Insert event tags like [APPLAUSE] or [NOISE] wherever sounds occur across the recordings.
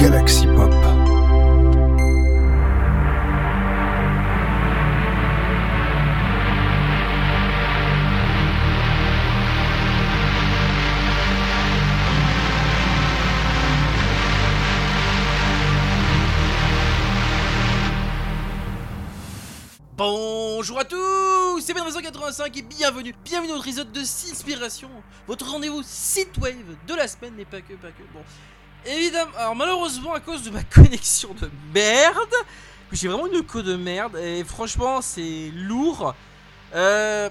Galaxy Pop. Bonjour à tous, c'est Ben85 et bienvenue, bienvenue dans notre épisode de Sinspiration, votre rendez-vous wave de la semaine, mais pas que, pas que. Bon, évidemment, alors malheureusement à cause de ma [LAUGHS] connexion de merde, j'ai vraiment une co de merde et franchement c'est lourd. Euh,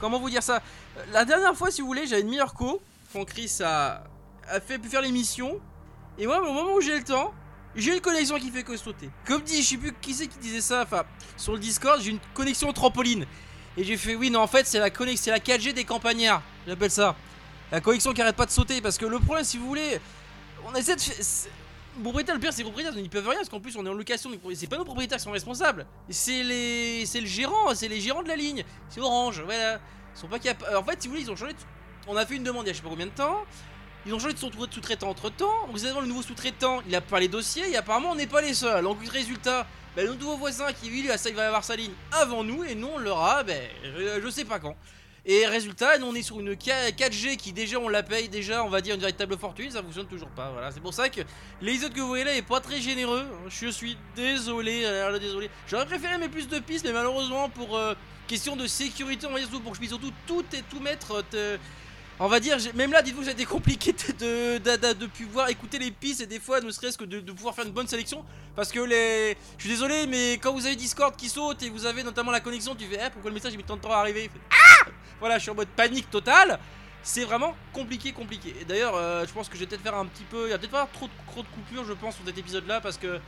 comment vous dire ça? La dernière fois, si vous voulez, j'avais une meilleure co, quand Chris a, a fait pu faire l'émission, et moi, au moment où j'ai le temps, j'ai une connexion qui fait que sauter. Comme dit, je sais plus qui c'est qui disait ça, enfin, sur le Discord, j'ai une connexion trampoline. Et j'ai fait, oui, non, en fait, c'est la connexion, c'est la 4G des campagnards, j'appelle ça. La connexion qui arrête pas de sauter, parce que le problème, si vous voulez, on essaie de. Propriétaire, le pire, c'est les propriétaires, ils peuvent rien, parce qu'en plus, on est en location, c'est pas nos propriétaires qui sont responsables. C'est les. C'est le gérant, c'est les gérants de la ligne. C'est Orange, voilà. Ils sont pas capables. En fait, si vous voulez, ils ont changé. On a fait une demande il y a je sais pas combien de temps. Ils ont changé de sous-traitant entre temps. Vous savez, le nouveau sous-traitant, il a pas les dossiers et apparemment on n'est pas les seuls. Donc, résultat, bah, le nouveau voisin qui lui, il va avoir sa ligne avant nous et nous on l'aura, ben, je sais pas quand. Et résultat, nous on est sur une 4G qui déjà on la paye déjà, on va dire une véritable fortune, ça fonctionne toujours pas. Voilà, c'est pour ça que autres que vous voyez là est pas très généreux. Je suis désolé, euh, désolé. J'aurais préféré mettre plus de pistes, mais malheureusement pour euh, question de sécurité, on va dire pour que je puisse surtout tout et tout mettre. On va dire, même là, dites-vous a été compliqué de, de, de, pouvoir écouter les pistes et des fois, ne serait-ce que de, pouvoir faire une bonne sélection. Parce que les. Je suis désolé, mais quand vous avez Discord qui saute et vous avez notamment la connexion, tu fais, eh, pourquoi le message il met tant de temps à arriver? Ah Voilà, je suis en mode panique totale. C'est vraiment compliqué, compliqué. Et d'ailleurs, euh, je pense que je vais peut-être faire un petit peu. Il y a peut-être pas trop de, trop de coupures, je pense, sur cet épisode-là, parce que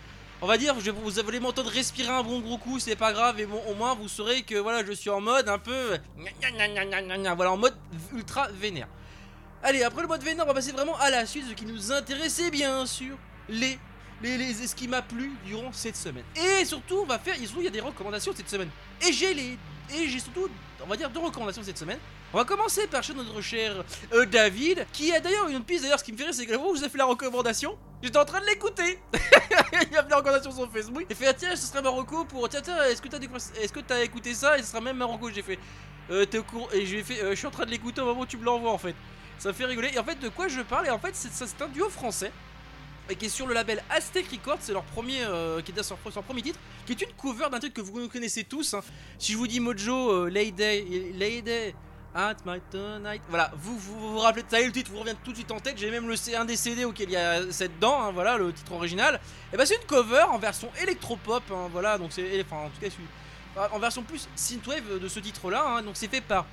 on va dire, je, vous allez m'entendre respirer un bon gros coup, c'est pas grave, et au moins vous saurez que voilà, je suis en mode un peu. Voilà, en mode ultra vénère. Allez, après le mode vénère, on va passer vraiment à la suite, ce qui nous intéressait bien sûr, les. Les, les, ce qui m'a plu durant cette semaine. Et surtout, on va faire. il y a des recommandations cette semaine. Et j'ai les. Et j'ai surtout, on va dire, deux recommandations cette semaine. On va commencer par chez notre cher euh, David, qui a d'ailleurs une piste d'ailleurs, ce qui me fait rire, c'est que vous, vous ai fait la recommandation. J'étais en train de l'écouter. [LAUGHS] il a la recommandation sur Facebook. Il fait ah, tiens, ce serait Marocco pour tiens tiens, est-ce que t'as écouté ça et ce sera même Marocco. J'ai fait euh, t'es au courant et j'ai fait euh, je suis en train de l'écouter au moment où tu me l'envoies en fait. Ça fait rigoler. Et en fait, de quoi je parle? Et en fait, c'est un duo français et qui est sur le label Aztec Records, c'est leur premier, euh, qui est sur, leur premier titre, qui est une cover d'un truc que vous connaissez tous. Hein. Si je vous dis Mojo, euh, Lady, Lady, At My Tonight. Voilà, vous vous, vous rappelez, ça y est, le titre vous revient tout de suite en tête. J'ai même le un des CD auquel il y a cette dent, hein, voilà, le titre original. Et bah, c'est une cover en version électropop, hein, voilà, donc c'est, enfin, en tout cas, en version plus synthwave de ce titre-là. Hein, donc c'est fait par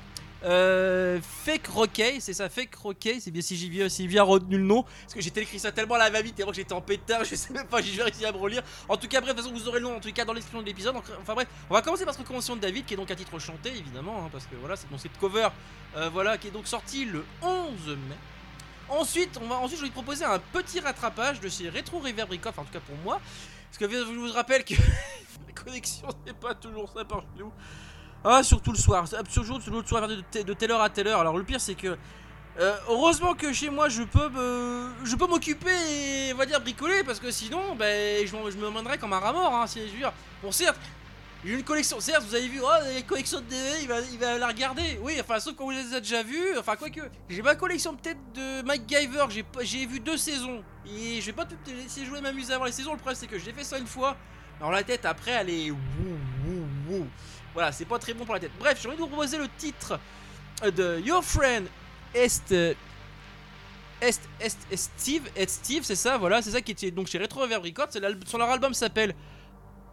euh, fake Rockey, c'est ça, Fake Rockey, c'est bien si j'ai bien, retenu le nom, parce que j'ai écrit ça tellement à la va-vite, tellement que j'étais en pétard, [LAUGHS] je sais même pas, j'ai réussi à me relire. En tout cas, bref, de toute façon, vous aurez le nom en tout cas dans description de l'épisode. Enfin bref, on va commencer par cette recommandation de David, qui est donc à titre chanté, évidemment, hein, parce que voilà, c'est donc cette cover, euh, voilà, qui est donc sortie le 11 mai. Ensuite, on va, ensuite, je vais te proposer un petit rattrapage de ces rétro reverb en tout cas pour moi, parce que je vous rappelle que [LAUGHS] la connexion n'est pas toujours ça par chez nous. Ah, surtout le soir. Surtout le soir de, telle heure à telle heure. Alors le pire, c'est que. Euh, heureusement que chez moi je peux je peux m'occuper et on va dire bricoler parce que sinon ben je, me mènerais comme un rat mort hein, si je veux dire. Bon certes j'ai une collection, certes vous avez vu oh la collection de DVD il va, il va la regarder Oui enfin sauf que vous les avez déjà vus Enfin quoique j'ai ma collection peut-être de Mike J'ai j'ai vu deux saisons Et je vais pas tout laisser jouer m'amuser avant les saisons Le problème c'est que j'ai fait ça une fois dans la tête après elle est voilà, c'est pas très bon pour la tête. Bref, j'ai envie de vous proposer le titre de Your Friend Est. Est, Est, Est Steve, Est Steve, c'est ça, voilà, c'est ça qui est donc chez Retro Reverb Records. Sur leur album s'appelle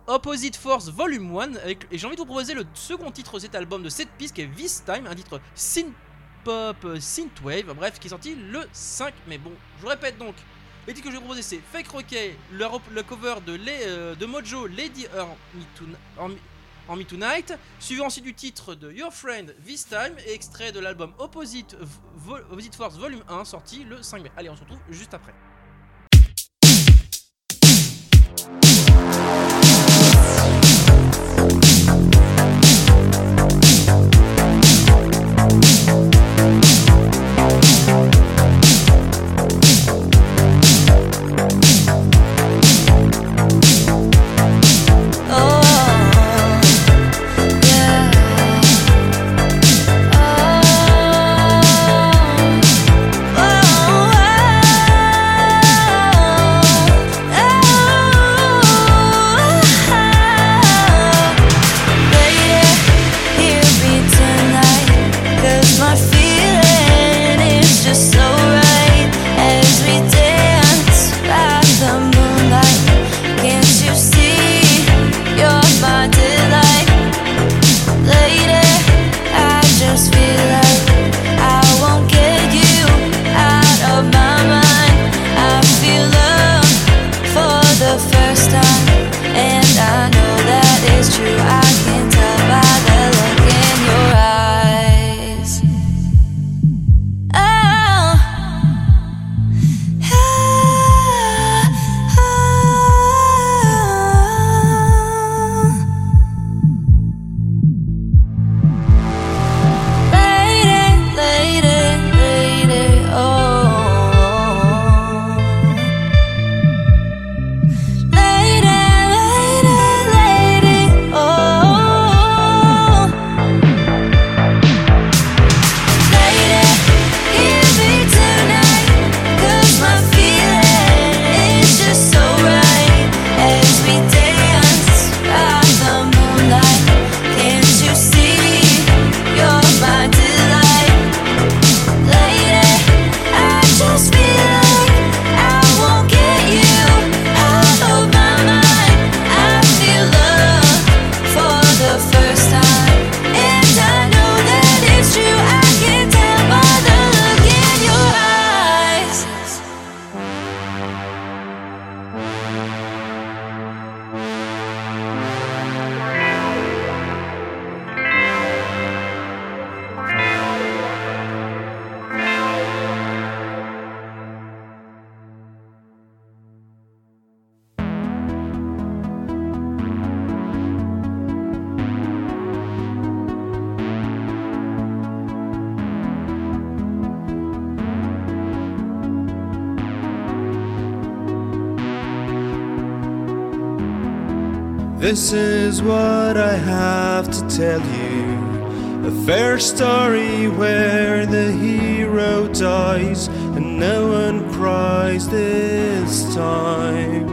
Opposite Force Volume 1. et j'ai envie de vous proposer le second titre de cet album de cette piste qui est This Time, un titre synth pop, synthwave, bref, qui est sorti le 5 mais bon, je répète donc. Les titres que je vais proposer c'est Fake Rocket, le, cover de, euh, de Mojo Lady Earn en Me Tonight, suivi ensuite du titre de Your Friend This Time et extrait de l'album Opposite, Force Volume 1 sorti le 5 mai. Allez, on se retrouve juste après. This is what I have to tell you. A fair story where the hero dies and no one cries this time.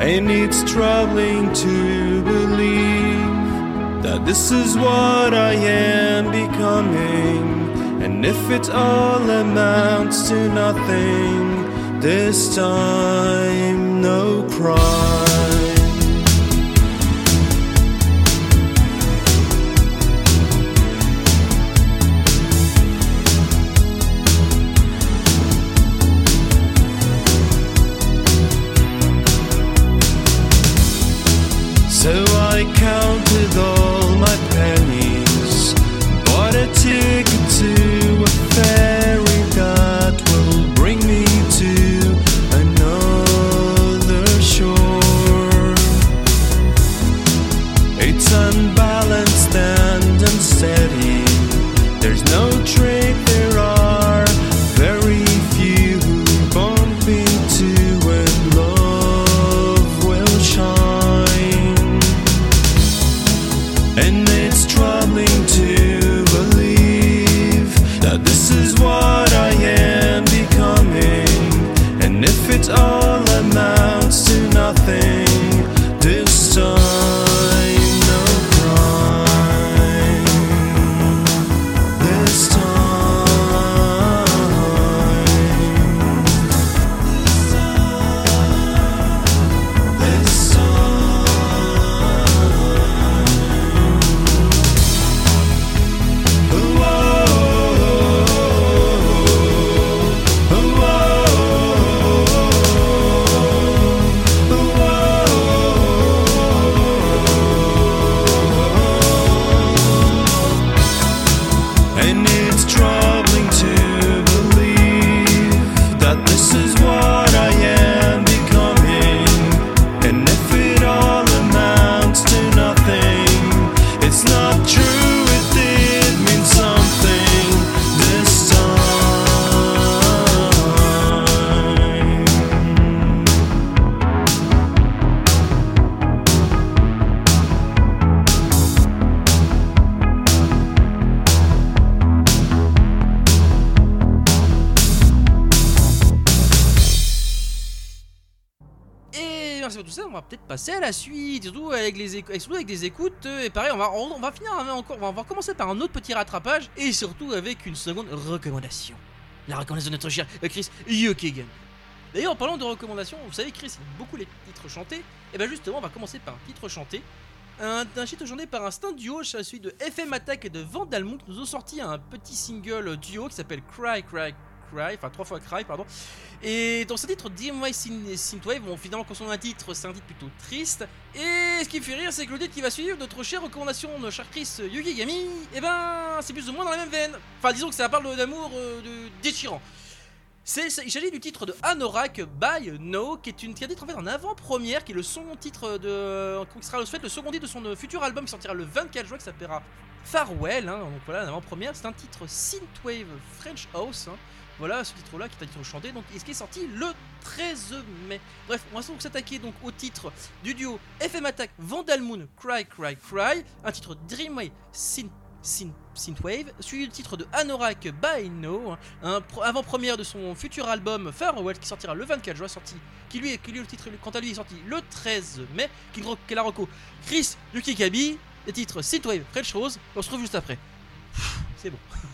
And it's troubling to believe that this is what I am becoming. And if it all amounts to nothing, this time no crime. Peut-être passer à la suite, surtout avec, les surtout avec des écoutes. euh, Et pareil, on va, on, va finir encore, on va commencer par un autre petit rattrapage et surtout avec une seconde recommandation. La recommandation de notre cher euh, Chris Yukigan. D'ailleurs, en parlant de recommandations, vous savez, Chris aime beaucoup les titres chantés. Et bien justement, on va commencer par un titre chanté. Un, un titre chanté par un stand duo, celui de FM Attack et de Vandalmoon qui nous ont sorti un petit single duo qui s'appelle Cry Cry Cry, enfin trois fois Cry, pardon. Et dans ce titre, DMY Syn- Synthwave, bon, finalement, quand on a un titre, c'est un titre plutôt triste. Et ce qui me fait rire, c'est que le titre qui va suivre, notre chère recommandation de cher Chris Yukigami, et ben, c'est plus ou moins dans la même veine. Enfin, disons que ça parle d'amour euh, déchirant. C'est, il s'agit du titre de Anorak by No, qui est une qui un titre en fait en avant-première, qui est le second titre de, qui sera en fait le second titre de son euh, futur album qui sortira le 24 juin, qui s'appellera Farewell. hein. donc voilà, en avant-première, c'est un titre synthwave French House. hein. Voilà ce titre-là qui est un titre chanté, donc et ce qui est sorti le 13 mai. Bref, on va donc s'attaquer donc au titre du duo FM Attack Vandalmoon Cry Cry Cry, un titre Dreamway Synth Synth- Synthwave, suivi du titre de Anorak by No, pro- avant-première de son futur album Farewell qui sortira le 24 juin, sorti, qui lui, qui lui le titre quant à lui est sorti le 13 mai, qui est la reco Chris Yukikabi, le titre Synthwave French Rose, on se retrouve juste après. C'est bon. [LAUGHS]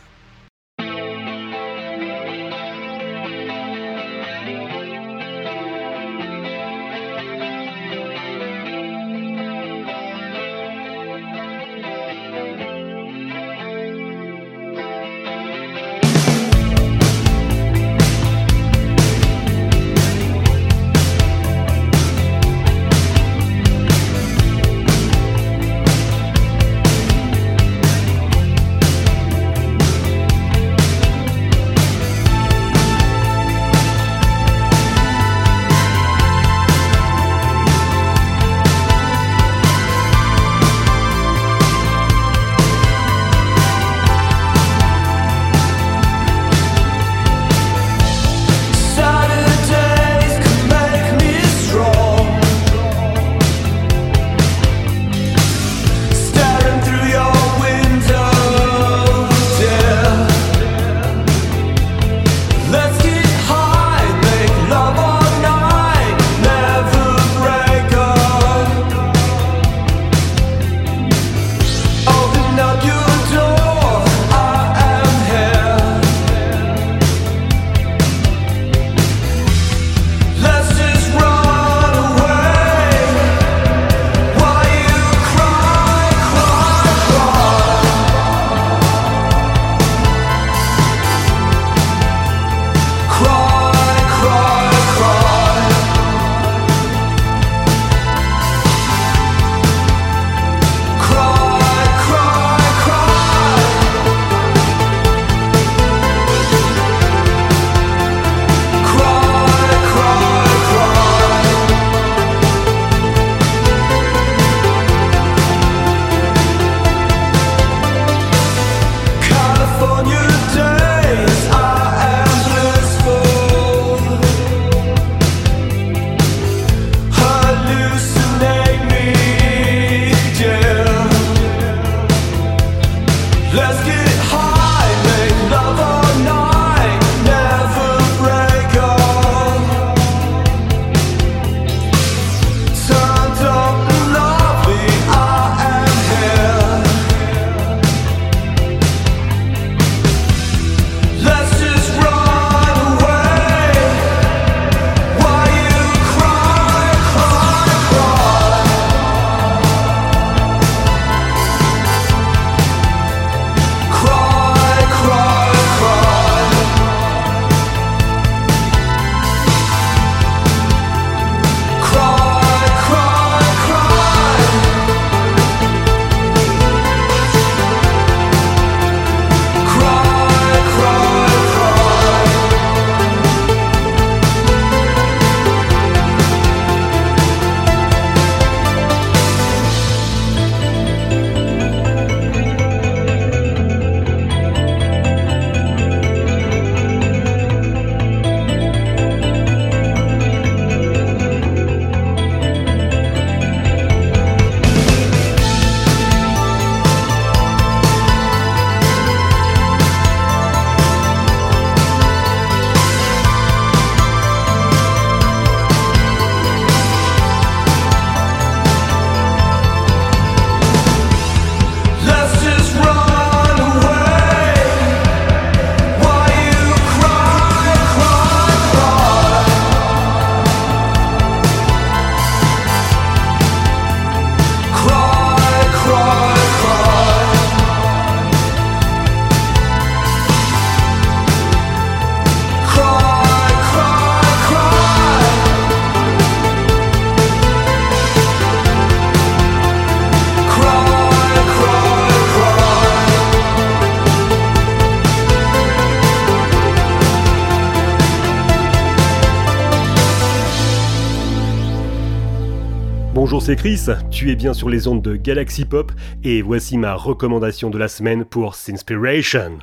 Chris, tu es bien sur les ondes de Galaxy Pop et voici ma recommandation de la semaine pour Sinspiration.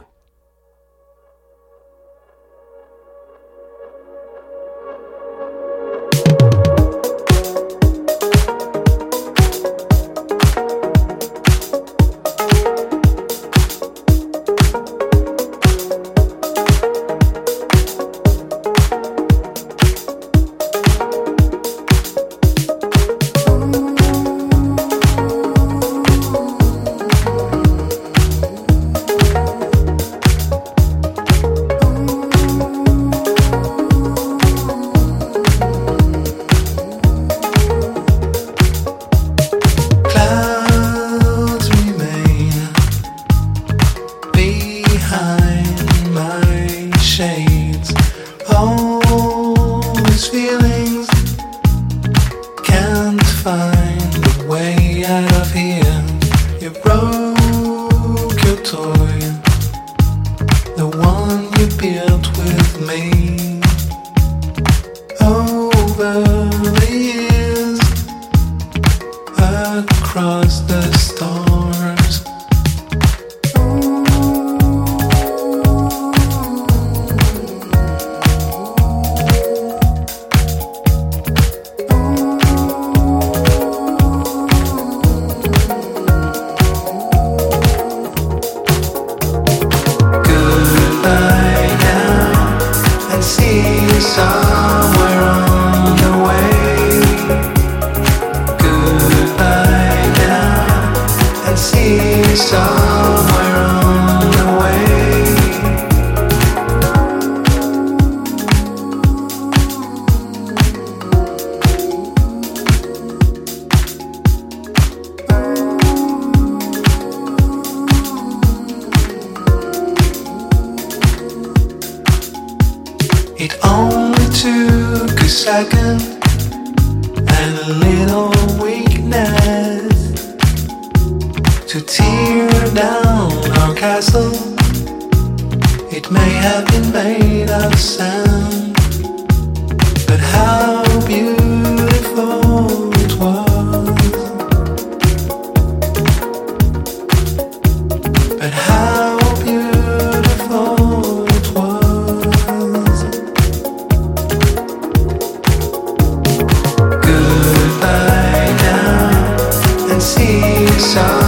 참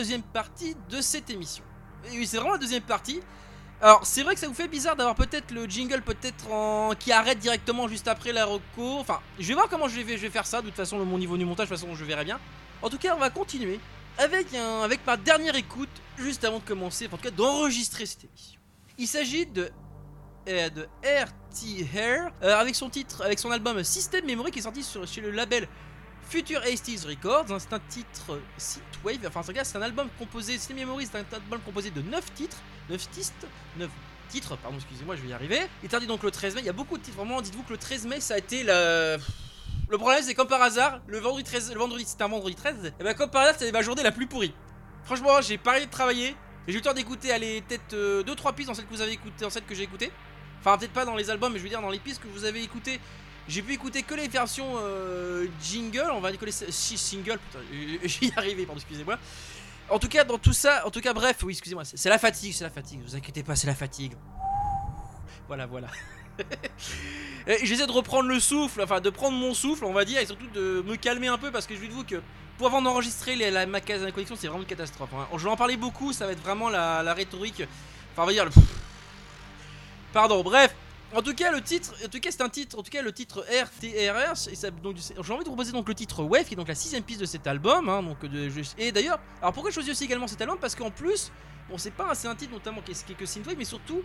deuxième partie de cette émission. Et oui, c'est vraiment la deuxième partie. Alors, c'est vrai que ça vous fait bizarre d'avoir peut-être le jingle peut-être en... qui arrête directement juste après la reco. Enfin, je vais voir comment je vais, faire ça. De toute façon, mon niveau du montage, de toute façon, je verrai bien. En tout cas, on va continuer avec, un, avec ma dernière écoute, juste avant de commencer, en tout cas d'enregistrer cette émission. Il s'agit de, euh, de R.T. Hare, euh, avec son titre, avec son album System Memory qui est sorti sur, le label Future 80s Records. hein. c'est un titre euh, synthwave, enfin c'est un album composé, System Memory c'est un album composé de 9 titres, 9 titres, 9 titres, pardon, excusez-moi, je vais y arriver. Il est donc le 13 mai, il y a beaucoup de titres, vraiment, dites-vous que le 13 mai ça a été la... Le problème c'est comme par hasard, le vendredi 13, le vendredi c'était un vendredi 13, et ben comme par hasard c'était ma journée la plus pourrie. Franchement, j'ai pas arrêté de travailler, j'ai eu le temps d'écouter, allez, peut-être 2-3 pistes dans celles que vous avez écoutées, dans celles que j'ai écoutées. Enfin, peut-être pas dans les albums, mais je veux dire dans les pistes que vous avez écoutées. J'ai pu écouter que les versions euh, jingle, on va dire que les si single, putain, j'y ai arrivé, pardon, excusez-moi. En tout cas, dans tout ça, en tout cas, bref, oui, excusez-moi, c'est la fatigue, c'est la fatigue, vous inquiétez pas, c'est la fatigue. Voilà, voilà. [LAUGHS] J'essaie de reprendre le souffle, enfin de prendre mon souffle, on va dire, et surtout de me calmer un peu parce que je dis vous que pour avant d'enregistrer les- la, ma case connexion, c'est vraiment une catastrophe. hein. Je vais en parler beaucoup, ça va être vraiment la, la rhétorique. Enfin, on va dire le. Pardon, bref. En tout cas, le titre, en tout cas, c'est un titre, en tout cas, le titre RTRR, j'ai envie de proposer donc le titre Wave, qui est donc la sixième piste de cet album, hein, et d'ailleurs, alors pourquoi je choisis aussi également cet album? Parce qu'en plus, bon, c'est pas, c'est un titre notamment qui est, qui que synthwave, mais surtout,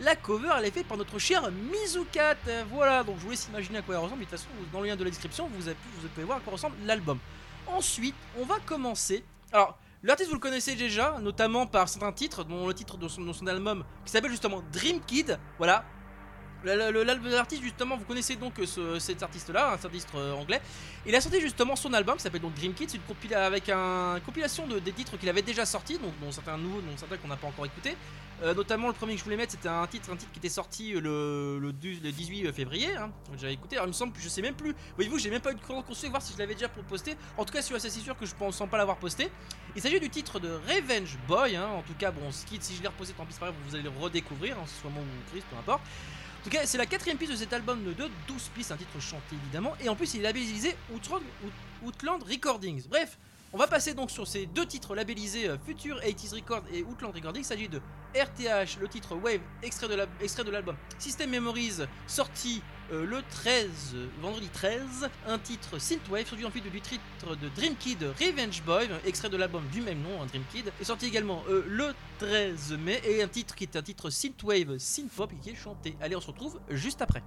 la cover, elle est faite par notre cher Mizukat, voilà, donc je vous laisse imaginer à quoi elle ressemble, de toute façon, dans le lien de la description, vous, avez, vous pouvez voir à quoi ressemble l'album. Ensuite, on va commencer, alors, L'artiste vous le connaissez déjà, notamment par certains titres, dont le titre de son album qui s'appelle justement Dream Kid. Voilà. L'album de l'artiste justement, vous connaissez donc euh, ce- cet artiste-là, un artiste euh, anglais. Il a sorti justement son album qui s'appelle donc Dream Kid. C'est une, avec un- une compilation de, des titres qu'il avait déjà sortis, donc dont certains nouveaux, dont certains qu'on n'a pas encore écoutés. Euh, notamment le premier que je voulais mettre, c'était un titre, un titre qui était sorti le, le, du- le 18 février. Hein, que j'avais écouté. Alors il me semble, je sais même plus. Voyez-vous, j'ai même pas eu de temps de voir si je l'avais déjà posté. En tout cas, je suis assez sûr que je pense sans pas l'avoir posté. Il s'agit du titre de Revenge Boy, hein. en tout cas, bon, qui, si je l'ai reposé, tant pis, c'est pas grave, vous allez le redécouvrir, hein, soit moi ou Chris, peu importe. En tout cas, c'est la quatrième piste de cet album de 12 pistes, un titre chanté évidemment, et en plus il est labellisé Outland, Out- Outland Recordings. Bref, on va passer donc sur ces deux titres labellisés euh, Future 80s Records et Outland Recordings. Il s'agit de RTH, le titre Wave, extrait de la- extrait de l'album System Memories, sorti euh, le 13, euh, vendredi 13, un titre Synthwave, sorti ensuite du titre de Dream Kid Revenge Boy, extrait de l'album du même nom, hein, Dream Kid, est sorti également euh, le 13 mai, et un titre qui est un titre Synthwave, Synthpop, qui est chanté. Allez, on se retrouve juste après.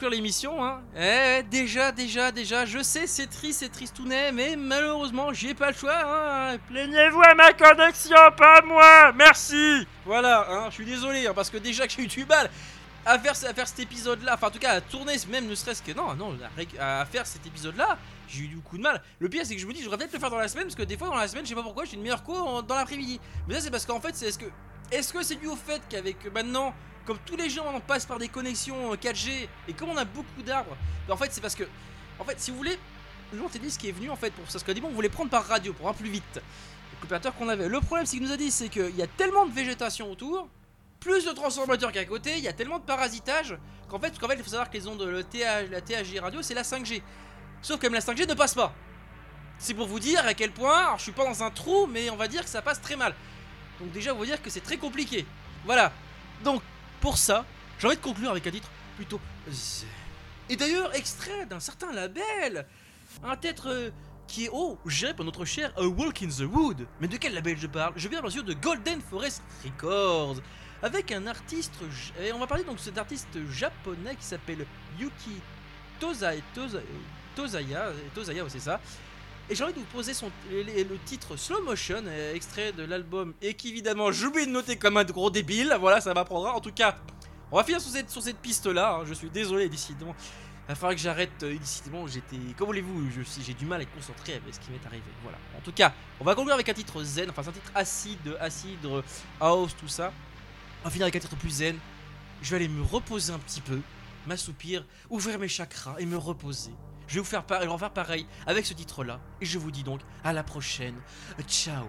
Conclure l'émission, hein. Eh, déjà, déjà, déjà, je sais, c'est triste, c'est tristounet, mais malheureusement, j'ai pas le choix, hein. Plaignez-vous à ma connexion, pas à moi, merci Voilà, hein, je suis désolé, hein, parce que déjà que j'ai eu du mal à faire, à faire cet épisode-là, enfin, en tout cas, à tourner, même ne serait-ce que. Non, non, à, faire cet épisode-là, j'ai eu du coup de mal. Le pire, c'est que je me dis, je devrais peut-être le faire dans la semaine, parce que des fois, dans la semaine, je sais pas pourquoi, j'ai une meilleure co en- dans l'après-midi. Mais ça, c'est parce qu'en fait, c'est est-ce que. Est-ce que c'est dû au fait qu'avec euh, maintenant, comme tous les gens on passe par des connexions euh, 4G et comme on a beaucoup d'arbres, ben, en fait c'est parce que, en fait si vous voulez, dit ce qui est venu en fait pour ça, parce qu'au début on voulait prendre par radio pour aller plus vite, l'opérateur qu'on avait. Le problème c'est qu'il nous a dit c'est qu'il y a tellement de végétation autour, plus de transformateurs qu'à côté, il y a tellement de parasitage qu'en fait, fait il faut savoir que les ondes, le TH, la THG radio c'est la 5G. Sauf que même la 5G ne passe pas. C'est pour vous dire à quel point, alors je suis pas dans un trou, mais on va dire que ça passe très mal. Donc déjà vous dire que c'est très compliqué. Voilà. Donc pour ça, j'ai envie de conclure avec un titre plutôt. Et d'ailleurs extrait d'un certain label, un titre euh, qui est oh géré par notre cher A Walk in the Wood. Mais de quel label je parle? Je viens bien sûr de Golden Forest Records. Avec un artiste, et on va parler donc de cet artiste japonais qui s'appelle Yuki Tozai, Tozai, Tozaya, Tozaya, c'est ça. Et j'ai envie de vous poser son, le, titre Slow Motion, euh, extrait de l'album, et qu'évidemment j'oublie de noter comme un gros débile. Voilà, ça m'apprendra. En tout cas, on va finir sur cette, piste-là. hein. Je suis désolé, décidément. Il va que j'arrête. euh, décidément, j'étais. Comme voulez-vous, j'ai du mal à être concentré avec ce qui m'est arrivé. Voilà. En tout cas, on va conclure avec un titre zen. Enfin, c'est un titre acide, acide, euh, house, tout ça. On va finir avec un titre plus zen. Je vais aller me reposer un petit peu, m'assoupir, ouvrir mes chakras et me reposer. Je vais vous faire, par- pareil avec ce titre-là. Et je vous dis donc à la prochaine. Ciao